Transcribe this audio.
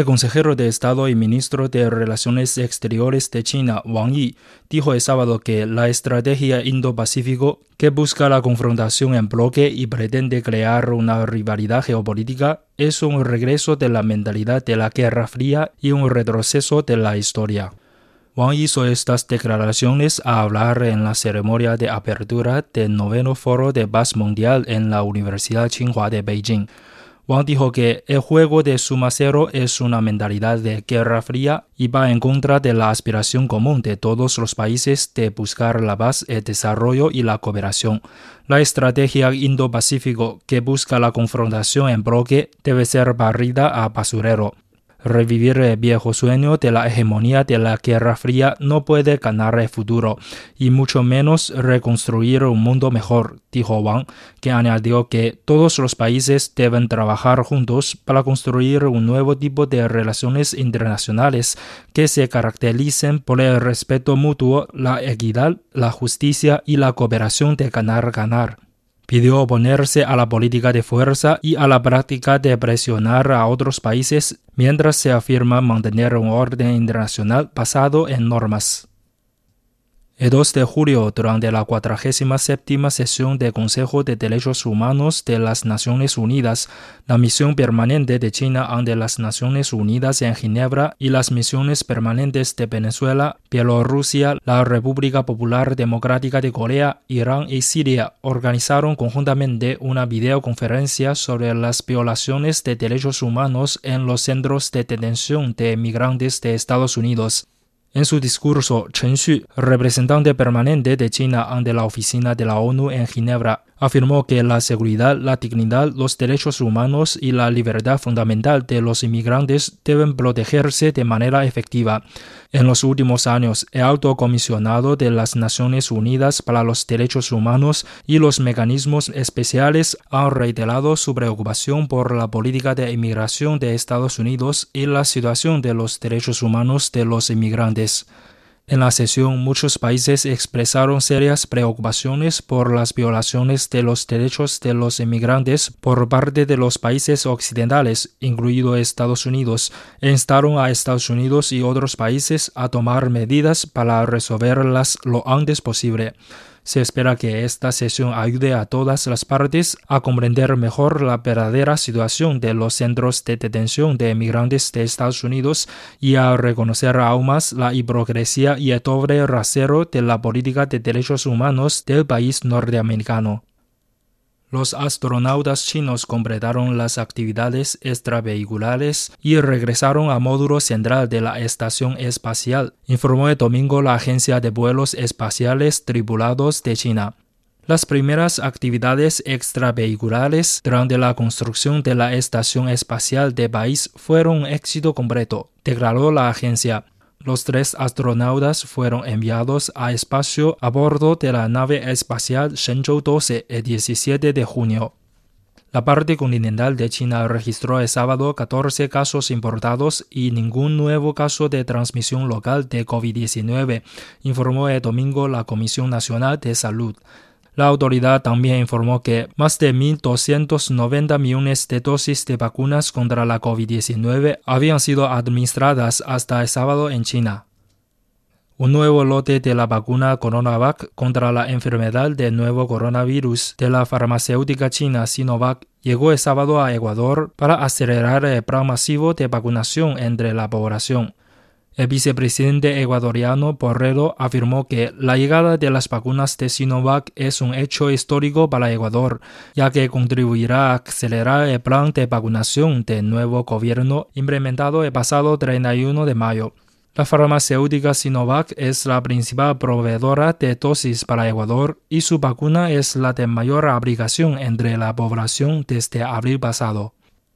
El consejero de Estado y ministro de Relaciones Exteriores de China, Wang Yi, dijo el sábado que la estrategia Indo-Pacífico, que busca la confrontación en bloque y pretende crear una rivalidad geopolítica, es un regreso de la mentalidad de la Guerra Fría y un retroceso de la historia. Wang hizo estas declaraciones a hablar en la ceremonia de apertura del noveno foro de paz mundial en la Universidad Tsinghua de Beijing. Wang dijo que el juego de suma cero es una mentalidad de guerra fría y va en contra de la aspiración común de todos los países de buscar la paz, el desarrollo y la cooperación. La estrategia Indo-Pacífico que busca la confrontación en bloque debe ser barrida a basurero. Revivir el viejo sueño de la hegemonía de la Guerra Fría no puede ganar el futuro, y mucho menos reconstruir un mundo mejor, dijo Wang, que añadió que todos los países deben trabajar juntos para construir un nuevo tipo de relaciones internacionales que se caractericen por el respeto mutuo, la equidad, la justicia y la cooperación de ganar-ganar pidió oponerse a la política de fuerza y a la práctica de presionar a otros países mientras se afirma mantener un orden internacional basado en normas. El 2 de julio, durante la 47 sesión del Consejo de Derechos Humanos de las Naciones Unidas, la misión permanente de China ante las Naciones Unidas en Ginebra y las misiones permanentes de Venezuela, Bielorrusia, la República Popular Democrática de Corea, Irán y Siria organizaron conjuntamente una videoconferencia sobre las violaciones de derechos humanos en los centros de detención de migrantes de Estados Unidos. En su discurso, Chen Xu, representante permanente de China ante la oficina de la ONU en Ginebra, afirmó que la seguridad, la dignidad, los derechos humanos y la libertad fundamental de los inmigrantes deben protegerse de manera efectiva. En los últimos años, el alto comisionado de las Naciones Unidas para los Derechos Humanos y los mecanismos especiales han reiterado su preocupación por la política de inmigración de Estados Unidos y la situación de los derechos humanos de los inmigrantes. En la sesión, muchos países expresaron serias preocupaciones por las violaciones de los derechos de los inmigrantes por parte de los países occidentales, incluido Estados Unidos, e instaron a Estados Unidos y otros países a tomar medidas para resolverlas lo antes posible. Se espera que esta sesión ayude a todas las partes a comprender mejor la verdadera situación de los centros de detención de emigrantes de Estados Unidos y a reconocer aún más la hipocresía y el doble rasero de la política de derechos humanos del país norteamericano. Los astronautas chinos completaron las actividades extravehiculares y regresaron al módulo central de la estación espacial, informó el domingo la Agencia de Vuelos Espaciales Tripulados de China. Las primeras actividades extravehiculares durante la construcción de la estación espacial de país fueron un éxito completo, declaró la agencia. Los tres astronautas fueron enviados a espacio a bordo de la nave espacial Shenzhou 12 el 17 de junio. La parte continental de China registró el sábado 14 casos importados y ningún nuevo caso de transmisión local de COVID-19, informó el domingo la Comisión Nacional de Salud. La autoridad también informó que más de 1.290 millones de dosis de vacunas contra la COVID-19 habían sido administradas hasta el sábado en China. Un nuevo lote de la vacuna CoronaVac contra la enfermedad del nuevo coronavirus de la farmacéutica china Sinovac llegó el sábado a Ecuador para acelerar el plan masivo de vacunación entre la población. El vicepresidente ecuatoriano Borrero afirmó que la llegada de las vacunas de Sinovac es un hecho histórico para Ecuador, ya que contribuirá a acelerar el plan de vacunación del nuevo gobierno implementado el pasado 31 de mayo. La farmacéutica Sinovac es la principal proveedora de dosis para Ecuador y su vacuna es la de mayor aplicación entre la población desde abril pasado.